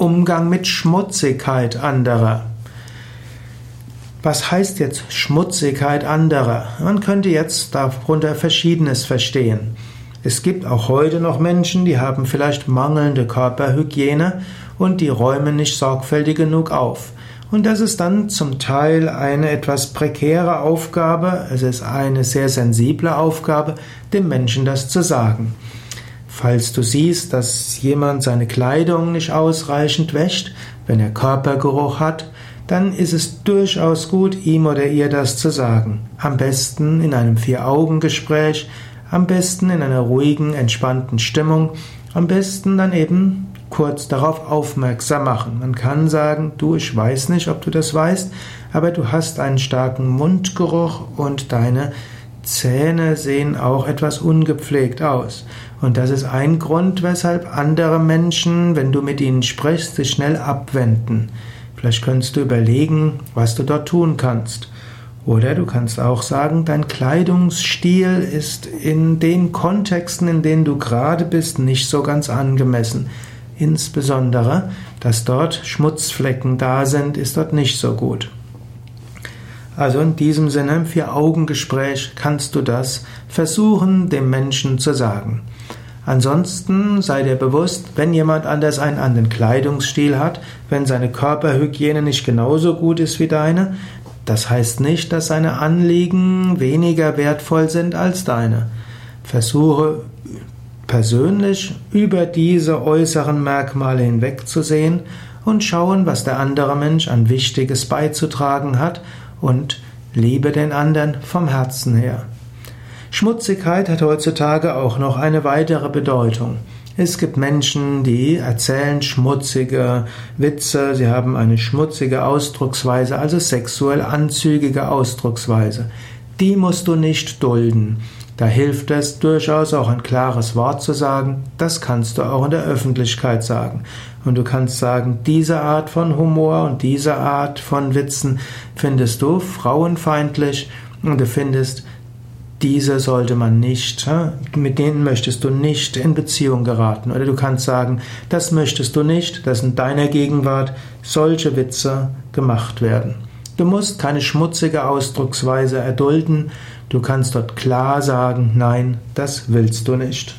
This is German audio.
Umgang mit Schmutzigkeit anderer. Was heißt jetzt Schmutzigkeit anderer? Man könnte jetzt darunter Verschiedenes verstehen. Es gibt auch heute noch Menschen, die haben vielleicht mangelnde Körperhygiene und die räumen nicht sorgfältig genug auf. Und das ist dann zum Teil eine etwas prekäre Aufgabe, es ist eine sehr sensible Aufgabe, dem Menschen das zu sagen. Falls du siehst, dass jemand seine Kleidung nicht ausreichend wäscht, wenn er Körpergeruch hat, dann ist es durchaus gut, ihm oder ihr das zu sagen. Am besten in einem Vier-Augen-Gespräch, am besten in einer ruhigen, entspannten Stimmung, am besten dann eben kurz darauf aufmerksam machen. Man kann sagen, du, ich weiß nicht, ob du das weißt, aber du hast einen starken Mundgeruch und deine Zähne sehen auch etwas ungepflegt aus. Und das ist ein Grund, weshalb andere Menschen, wenn du mit ihnen sprichst, sich schnell abwenden. Vielleicht könntest du überlegen, was du dort tun kannst. Oder du kannst auch sagen, dein Kleidungsstil ist in den Kontexten, in denen du gerade bist, nicht so ganz angemessen. Insbesondere, dass dort Schmutzflecken da sind, ist dort nicht so gut. Also in diesem Sinne, im Vier-Augen-Gespräch kannst du das versuchen, dem Menschen zu sagen. Ansonsten sei dir bewusst, wenn jemand anders einen anderen Kleidungsstil hat, wenn seine Körperhygiene nicht genauso gut ist wie deine, das heißt nicht, dass seine Anliegen weniger wertvoll sind als deine. Versuche persönlich über diese äußeren Merkmale hinwegzusehen und schauen, was der andere Mensch an Wichtiges beizutragen hat und liebe den anderen vom Herzen her. Schmutzigkeit hat heutzutage auch noch eine weitere Bedeutung. Es gibt Menschen, die erzählen schmutzige Witze, sie haben eine schmutzige Ausdrucksweise, also sexuell anzügige Ausdrucksweise. Die musst du nicht dulden. Da hilft es durchaus auch ein klares Wort zu sagen, das kannst du auch in der Öffentlichkeit sagen. Und du kannst sagen, diese Art von Humor und diese Art von Witzen findest du frauenfeindlich und du findest, diese sollte man nicht, mit denen möchtest du nicht in Beziehung geraten. Oder du kannst sagen, das möchtest du nicht, dass in deiner Gegenwart solche Witze gemacht werden. Du musst keine schmutzige Ausdrucksweise erdulden, du kannst dort klar sagen, nein, das willst du nicht.